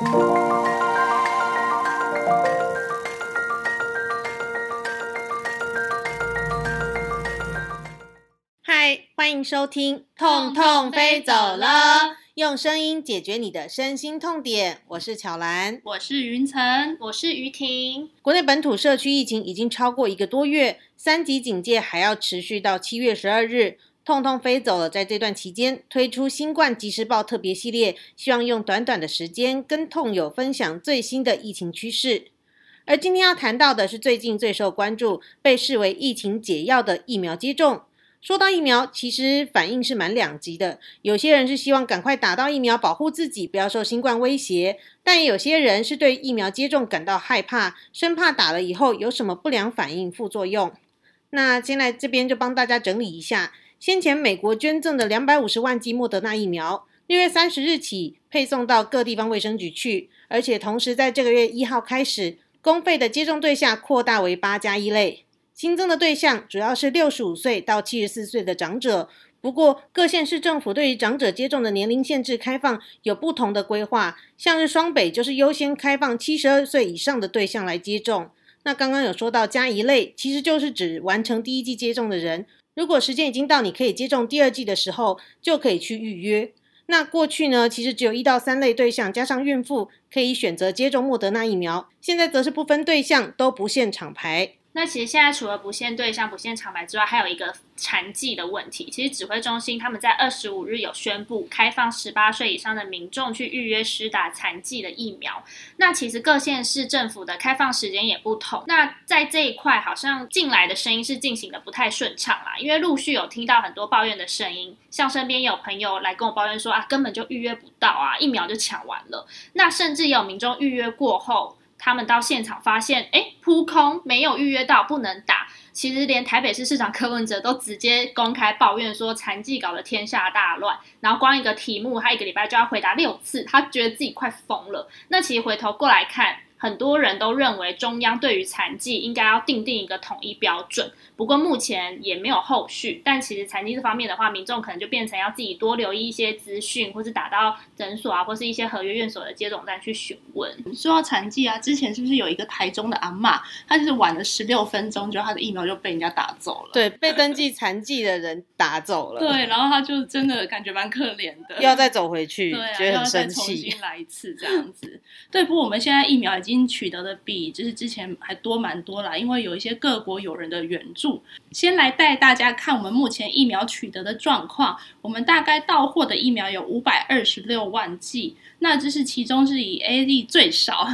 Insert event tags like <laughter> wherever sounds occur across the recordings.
嗨，欢迎收听《痛痛飞走了了》，用声音解决你的身心痛点。我是巧兰。我是云层，我是于婷。国内本土社区疫情已经超过一个多月，三级警戒还要持续到七月十二日。痛痛飞走了，在这段期间推出新冠即时报特别系列，希望用短短的时间跟痛友分享最新的疫情趋势。而今天要谈到的是最近最受关注、被视为疫情解药的疫苗接种。说到疫苗，其实反应是蛮两极的。有些人是希望赶快打到疫苗，保护自己不要受新冠威胁；但也有些人是对疫苗接种感到害怕，生怕打了以后有什么不良反应、副作用。那先来这边就帮大家整理一下，先前美国捐赠的两百五十万剂莫德纳疫苗，六月三十日起配送到各地方卫生局去，而且同时在这个月一号开始，公费的接种对象扩大为八加一类。新增的对象主要是六十五岁到七十四岁的长者，不过各县市政府对于长者接种的年龄限制开放有不同的规划，像是双北就是优先开放七十二岁以上的对象来接种。那刚刚有说到加一类，其实就是指完成第一剂接种的人，如果时间已经到你可以接种第二剂的时候，就可以去预约。那过去呢，其实只有一到三类对象加上孕妇可以选择接种莫德纳疫苗，现在则是不分对象，都不限厂牌。那其实现在除了不限对象、不限厂牌之外，还有一个残疾的问题。其实指挥中心他们在二十五日有宣布开放十八岁以上的民众去预约施打残疾的疫苗。那其实各县市政府的开放时间也不同。那在这一块，好像进来的声音是进行的不太顺畅啦，因为陆续有听到很多抱怨的声音，像身边有朋友来跟我抱怨说啊，根本就预约不到啊，疫苗就抢完了。那甚至有民众预约过后。他们到现场发现，哎，扑空，没有预约到，不能打。其实连台北市市长柯文哲都直接公开抱怨说，残疾搞得天下大乱。然后光一个题目，他一个礼拜就要回答六次，他觉得自己快疯了。那其实回头过来看，很多人都认为中央对于残疾应该要定定一个统一标准。不过目前也没有后续。但其实残疾这方面的话，民众可能就变成要自己多留意一些资讯，或是打到诊所啊，或是一些合约院所的接种站去询问。说到残疾啊，之前是不是有一个台中的阿嬷，她就是晚了十六分钟，就她的疫苗就被人家打走了。对，被登记残疾的人打走了，对，然后她就真的感觉蛮可怜的，又要再走回去，对啊，觉得很要再生气。重新来一次这样子。对，不过我们现在疫苗已经取得的比就是之前还多蛮多啦，因为有一些各国友人的援助。先来带大家看我们目前疫苗取得的状况，我们大概到货的疫苗有五百二十六万剂，那这是其中是以 A D 最少。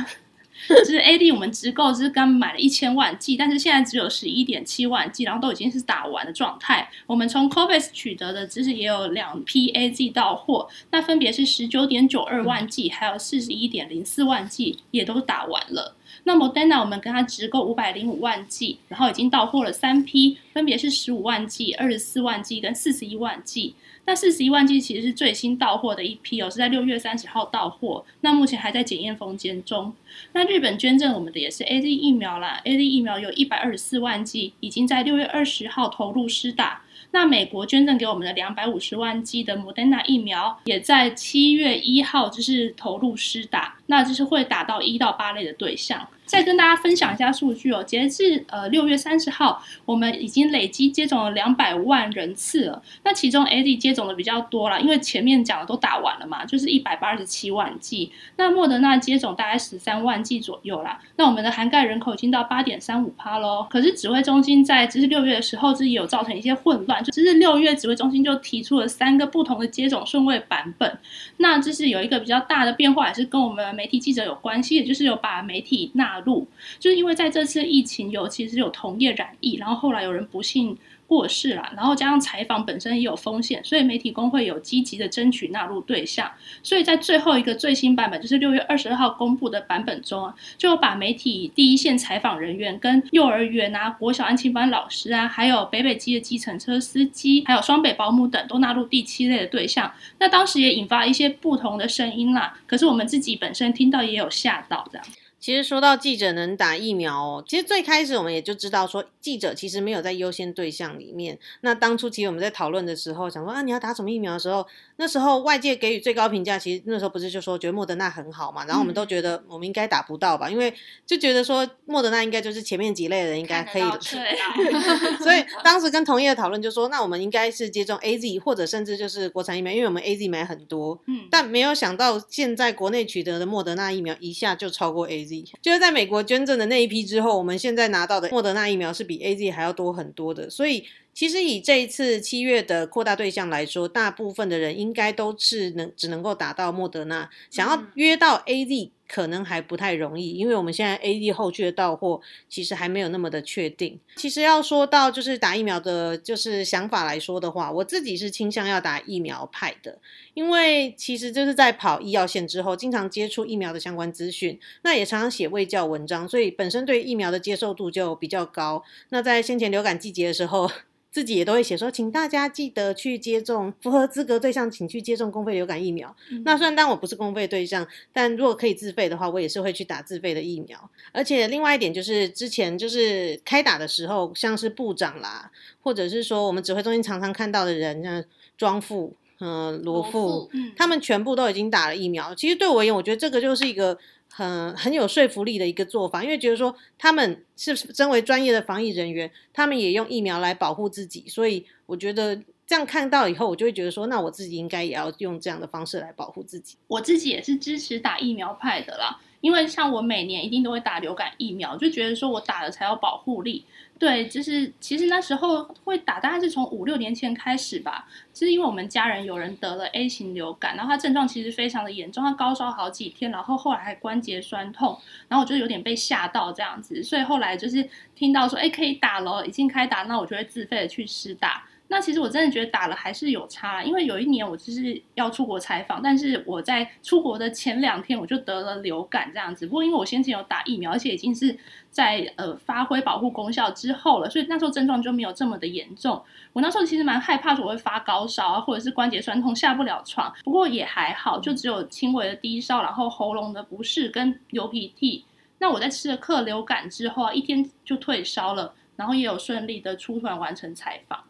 就是 A D 我们直购就是刚买了一千万剂，但是现在只有十一点七万剂，然后都已经是打完的状态。我们从 COVAX 取得的，只是也有两批 A Z 到货，那分别是十九点九二万剂，还有四十一点零四万剂，也都打完了。那 Moderna 我们跟它直购五百零五万剂，然后已经到货了三批，分别是十五万剂、二十四万剂跟四十一万剂。那四十一万剂其实是最新到货的一批哦，是在六月三十号到货，那目前还在检验封间中。那日本捐赠我们的也是 A Z 疫苗啦，A Z 疫苗有一百二十四万剂，已经在六月二十号投入施打。那美国捐赠给我们的两百五十万剂的莫德纳疫苗，也在七月一号就是投入施打，那就是会打到一到八类的对象。再跟大家分享一下数据哦，截至呃六月三十号，我们已经累积接种了两百万人次了。那其中 A D 接种的比较多啦，因为前面讲的都打完了嘛，就是一百八十七万剂。那莫德纳接种大概十三万剂左右啦。那我们的涵盖人口已经到八点三五趴喽。可是指挥中心在就是六月的时候，自己有造成一些混乱，就是六月指挥中心就提出了三个不同的接种顺位版本。那这是有一个比较大的变化，也是跟我们媒体记者有关系，也就是有把媒体纳入，就是因为在这次疫情尤其是有同业染疫，然后后来有人不幸过世啦，然后加上采访本身也有风险，所以媒体工会有积极的争取纳入对象。所以在最后一个最新版本，就是六月二十二号公布的版本中啊，就把媒体第一线采访人员、跟幼儿园啊、国小安亲班老师啊，还有北北基的计程车司机，还有双北保姆等，都纳入第七类的对象。那当时也引发一些不同的声音啦，可是我们自己本身听到也有吓到这样。其实说到记者能打疫苗哦，其实最开始我们也就知道说记者其实没有在优先对象里面。那当初其实我们在讨论的时候，想说啊你要打什么疫苗的时候，那时候外界给予最高评价，其实那时候不是就说觉得莫德纳很好嘛，然后我们都觉得我们应该打不到吧，因为就觉得说莫德纳应该就是前面几类人应该可以，<laughs> 所以当时跟同业的讨论就说，那我们应该是接种 A Z 或者甚至就是国产疫苗，因为我们 A Z 买很多，嗯，但没有想到现在国内取得的莫德纳疫苗一下就超过 A。就是在美国捐赠的那一批之后，我们现在拿到的莫德纳疫苗是比 A Z 还要多很多的，所以其实以这一次七月的扩大对象来说，大部分的人应该都是能只能够打到莫德纳，想要约到 A Z。可能还不太容易，因为我们现在 A D 后续的到货其实还没有那么的确定。其实要说到就是打疫苗的，就是想法来说的话，我自己是倾向要打疫苗派的，因为其实就是在跑医药线之后，经常接触疫苗的相关资讯，那也常常写卫教文章，所以本身对疫苗的接受度就比较高。那在先前流感季节的时候。自己也都会写说，请大家记得去接种符合资格对象，请去接种公费流感疫苗。那虽然当我不是公费对象，但如果可以自费的话，我也是会去打自费的疫苗。而且另外一点就是，之前就是开打的时候，像是部长啦，或者是说我们指挥中心常常看到的人，像庄副、嗯罗副，他们全部都已经打了疫苗。其实对我而言，我觉得这个就是一个。很很有说服力的一个做法，因为觉得说他们是身为专业的防疫人员，他们也用疫苗来保护自己，所以我觉得这样看到以后，我就会觉得说，那我自己应该也要用这样的方式来保护自己。我自己也是支持打疫苗派的啦，因为像我每年一定都会打流感疫苗，就觉得说我打了才有保护力。对，就是其实那时候会打，大概是从五六年前开始吧。是因为我们家人有人得了 A 型流感，然后他症状其实非常的严重，他高烧好几天，然后后来还关节酸痛，然后我就有点被吓到这样子，所以后来就是听到说，哎，可以打了，已经开打，那我就会自费的去试打。那其实我真的觉得打了还是有差，因为有一年我就是要出国采访，但是我在出国的前两天我就得了流感这样子。不过因为我先前有打疫苗，而且已经是在呃发挥保护功效之后了，所以那时候症状就没有这么的严重。我那时候其实蛮害怕说我会发高烧啊，或者是关节酸痛下不了床。不过也还好，就只有轻微的低烧，然后喉咙的不适跟流鼻涕。那我在吃了克流感之后啊，一天就退烧了，然后也有顺利的出团完成采访。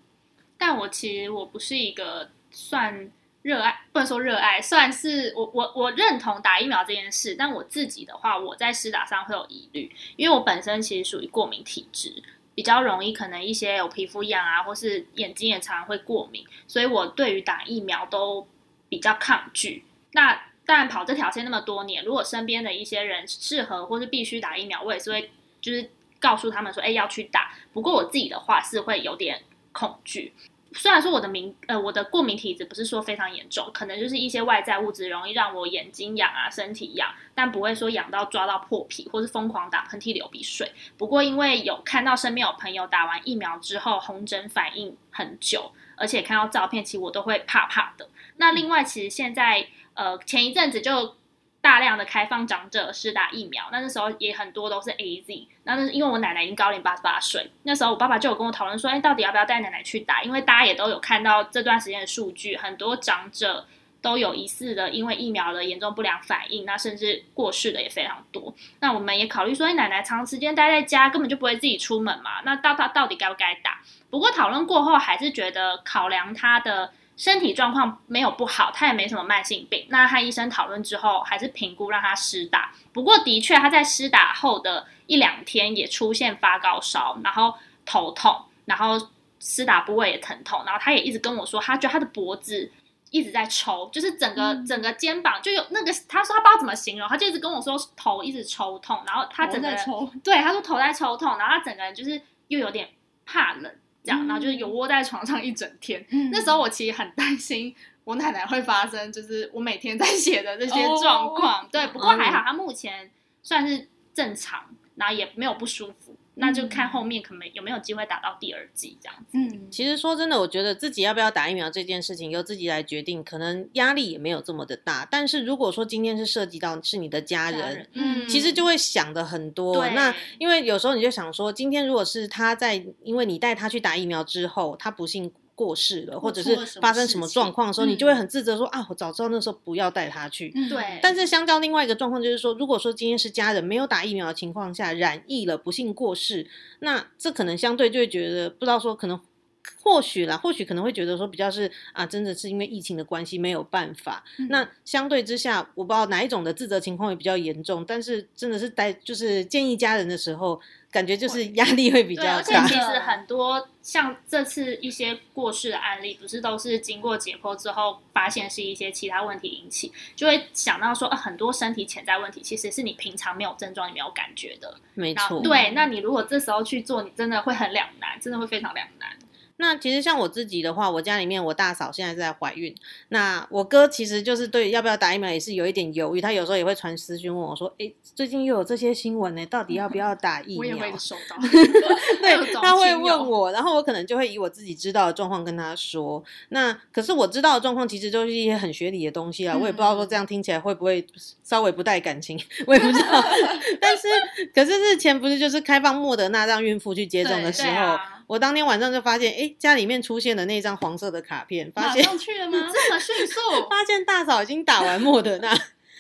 但我其实我不是一个算热爱，不能说热爱，算是我我我认同打疫苗这件事。但我自己的话，我在施打上会有疑虑，因为我本身其实属于过敏体质，比较容易可能一些有皮肤痒啊，或是眼睛也常常会过敏，所以我对于打疫苗都比较抗拒。那当然跑这条线那么多年，如果身边的一些人适合或是必须打疫苗，我也是会就是告诉他们说，哎，要去打。不过我自己的话是会有点。恐惧，虽然说我的敏呃我的过敏体质不是说非常严重，可能就是一些外在物质容易让我眼睛痒啊，身体痒，但不会说痒到抓到破皮或是疯狂打喷嚏流鼻水。不过因为有看到身边有朋友打完疫苗之后红疹反应很久，而且看到照片，其实我都会怕怕的。那另外其实现在呃前一阵子就。大量的开放长者施打疫苗，那那时候也很多都是 A Z。那那是因为我奶奶已经高龄八十八岁，那时候我爸爸就有跟我讨论说，哎，到底要不要带奶奶去打？因为大家也都有看到这段时间的数据，很多长者都有疑似的因为疫苗的严重不良反应，那甚至过世的也非常多。那我们也考虑说，哎，奶奶长时间待在家，根本就不会自己出门嘛。那到他到底该不该打？不过讨论过后，还是觉得考量他的。身体状况没有不好，他也没什么慢性病。那和医生讨论之后，还是评估让他施打。不过，的确他在施打后的一两天也出现发高烧，然后头痛，然后施打部位也疼痛。然后他也一直跟我说，他觉得他的脖子一直在抽，就是整个整个肩膀就有那个。他说他不知道怎么形容，他就一直跟我说头一直抽痛，然后他整个抽，对，他说头在抽痛，然后他整个人就是又有点怕冷。这样，然后就是有窝在床上一整天。那时候我其实很担心我奶奶会发生，就是我每天在写的这些状况。对，不过还好，她目前算是正常，然后也没有不舒服。那就看后面可能有没有机会打到第二季这样子。嗯，其实说真的，我觉得自己要不要打疫苗这件事情由自己来决定，可能压力也没有这么的大。但是如果说今天是涉及到是你的家人，嗯，其实就会想的很多。那因为有时候你就想说，今天如果是他在因为你带他去打疫苗之后，他不幸过世了，或者是发生什么状况的时候，嗯你就会很自责说啊，我早知道那时候不要带他去。嗯对但是相较另外一个状况，就是说，如果说今天是家人没有打疫苗的情况下染疫了，不幸过世，那这可能相对就会觉得不知道说可能。或许啦，或许可能会觉得说比较是啊，真的是因为疫情的关系没有办法。嗯那相对之下，我不知道哪一种的自责情况也比较严重，但是真的是带就是建议家人的时候，感觉就是压力会比，较大而且其。实 <laughs> 很多像这次一些过世的案例，不是都是经过解剖之后发现是一些其他问题引起，就会想到说，呃，很多身体潜在问题其实是你平常没有症状、你没有感觉的。没错，对，那你如果这时候去做，你真的会很两难，真的会非常两难。那其实像我自己的话，我家里面我大嫂现在在怀孕，那我哥其实就是对要不要打疫苗也是有一点犹豫，他有时候也会传私讯问我说：“哎，最近又有这些新闻呢，到底要不要打疫苗？”收到，<laughs> 对，他会问我，然后我可能就会以我自己知道的状况跟他说。那可是我知道的状况其实就是一些很学理的东西啊，我也不知道说这样听起来会不会稍微不带感情，我也不知道。<laughs> 但是可是日前不是就是开放莫德纳让孕妇去接种的时候，啊我当天晚上就发现，哎，家里面出现了那张黄色的卡片，发马现上去了吗？<laughs> 这么迅速，发现大嫂已经打完莫德纳。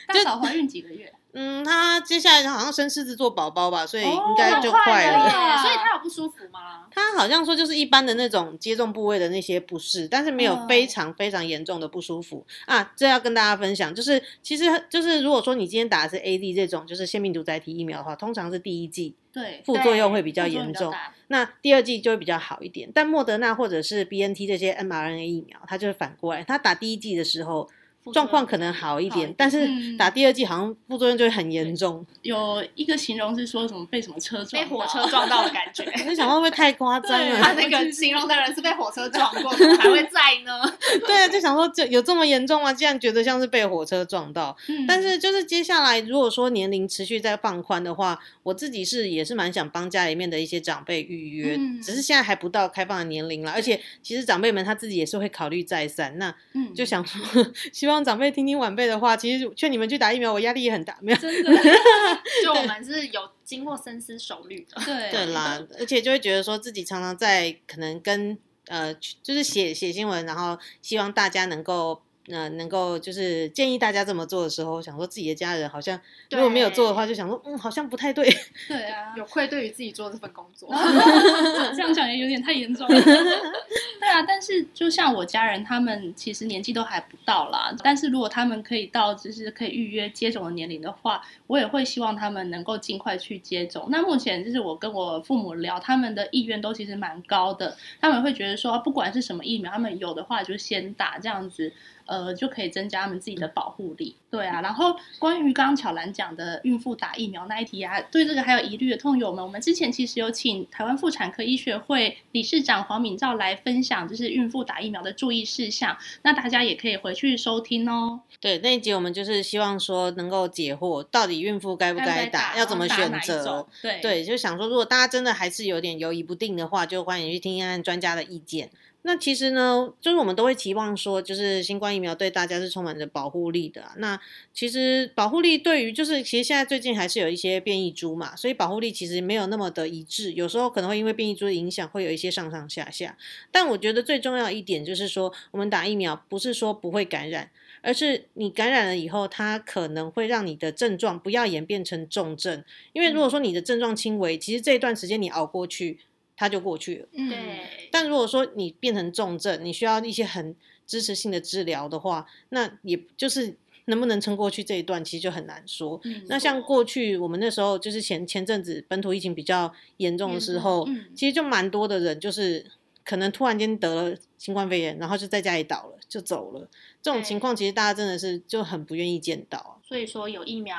大嫂怀孕几个月？嗯，他接下来好像生狮子座宝宝吧，所以哦应该就快了了。所以他有不舒服吗？他好像说就是一般的那种接种部位的那些不适，但是没有嗯非常非常严重的不舒服、啊。这要跟大家分享，就是其实就是如果说你今天打的是 A D 这种就是腺病毒载体疫苗的话，通常是第一剂对，副作用会比比较严重，那第二剂就会比较好一点。但莫德纳或者是 B N T 这些 m R N A 疫苗，它就是反过来，它打第一剂的时候。状况可能好一点，但是嗯打第二剂好像副作用就会很严重。有一个形容是说什么被什么车撞到，被火车撞到的感觉。<laughs> 我就想会不会太夸张对了？他那个形容的人是被火车撞过，怎么还会在呢？<laughs> 对啊，就想说这有这么严重吗？竟然觉得像是被火车撞到。嗯但是就是接下来，如果说年龄持续在放宽的话，我自己是也是蛮想帮家里面的一些长辈预约，嗯只是现在还不到开放的年龄了。而且其实长辈们他自己也是会考虑再三，那嗯就想说，<laughs> 希望长辈听听晚辈的话。其实劝你们去打疫苗，我压力也很大，没有。真的 <laughs> 就我们是有经过深思熟虑的。对 <laughs> 对啦，而且就会觉得说自己常常在可能跟呃，就是写写新闻，然后希望大家能够呃能够就是建议大家这么做的时候，想说自己的家人好像如果没有做的话，就想说嗯好像不太对。<laughs> 对啊，<laughs> 有愧对于自己做这份工作。<laughs> 这样讲也有点太严重了。对啊，但是就像我家人，他们其实年纪都还不到啦。但是如果他们可以到就是可以预约接种的年龄的话，我也会希望他们能够尽快去接种。那目前就是我跟我父母聊，他们的意愿都其实蛮高的，他们会觉得说，不管是什么疫苗，他们有的话就先打，这样子。呃，就可以增加他们自己的保护力。对啊，然后关于刚刚巧兰讲的孕妇打疫苗那一题啊，对这个还有疑虑的痛友们，我们之前其实有请台湾妇产科医学会理事长黄敏照来分享，就是孕妇打疫苗的注意事项，那大家也可以回去收听哦。对那一集我们就是希望说能够解惑，到底孕妇该不该打，要怎么选择。？对对，就想说，如果大家真的还是有点犹疑不定的话，就欢迎去听听看专家的意见。那其实呢，就是我们都会期望说，就是新冠疫苗对大家是充满着保护力的啊、那其实保护力对于就是，其实现在最近还是有一些变异株嘛，所以保护力其实没有那么的一致，有时候可能会因为变异株的影响，会有一些上上下下。但我觉得最重要一点就是说，我们打疫苗不是说不会感染，而是你感染了以后，它可能会让你的症状不要演变成重症。因为如果说你的症状轻微，其实这一段时间你熬过去，它就过去了。嗯，对，但如果说你变成重症，你需要一些很支持性的治疗的话，那也就是能不能撑过去这一段，其实就很难说。嗯那像过去我们那时候就是前前阵子本土疫情比较严重的时候，嗯其实就蛮多的人就是可能突然间得了新冠肺炎，然后就在家里倒了，就走了。这种情况其实大家真的是就很不愿意见到啊。所以说有疫苗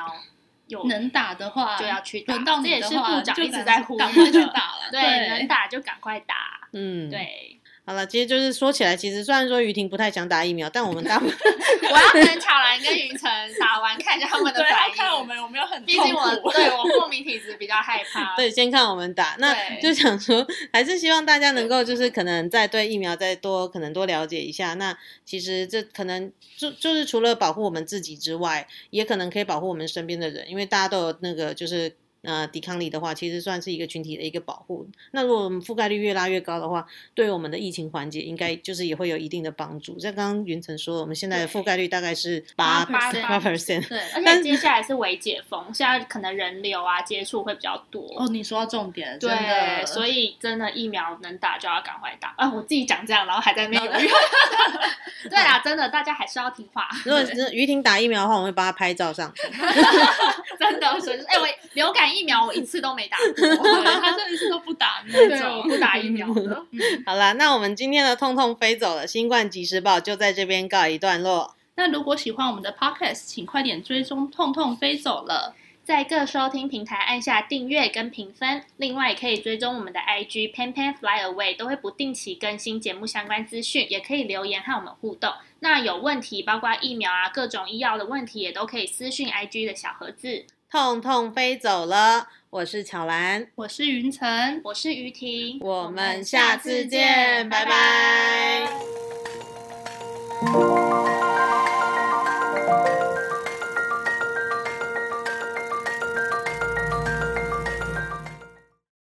有能打的话就要去打轮到这也是你的话，部长一直在呼吁赶快去的打了。对能打就赶快打。嗯，。对，好了，其实就是说起来，其实虽然说于婷不太想打疫苗，但我们大部分 <laughs> 我要等巧兰跟云晨打完，看一下他们的对，反应。要看我们有没有很痛毕竟我。对我过敏体质比较害怕。<laughs> 对，先看我们打，那就想说，还是希望大家能够就是可能再对疫苗再多可能多了解一下。那其实这可能就就是除了保护我们自己之外，也可能可以保护我们身边的人，因为大家都有那个就是。呃抵抗力的话，其实算是一个群体的一个保护。那如果我们覆盖率越拉越高的话，对我们的疫情缓解应该就是也会有一定的帮助。像刚刚云晨说，我们现在的覆盖率大概是八八八 percent，对，而且接下来是微解封，现在可能人流啊接触会比较多。哦，你说到重点，对，所以真的疫苗能打就要赶快打。啊，我自己讲这样，然后还在那边犹豫。<laughs> 对啊，真的大家还是要听话。如果是于婷打疫苗的话，我会帮她拍照上传。<laughs> 真的，所以哎、我流感疫苗我一次都没打过，<laughs> 对他这一次都不打那对，我种，不打疫苗的。<laughs> 好啦，那我们今天的痛痛飞走了，新冠即时报就在这边告一段落。那如果喜欢我们的 podcast，请快点追踪，痛痛飞走了。在各收听平台按下订阅跟评分，另外也可以追踪我们的 IG Pan Pan Fly Away，都会不定期更新节目相关资讯，也可以留言和我们互动。那有问题，包括疫苗啊、各种医药的问题，也都可以私讯 IG 的小盒子。痛痛飞走了，我是巧兰，我是云晨，我是于婷，我们下次见，拜。拜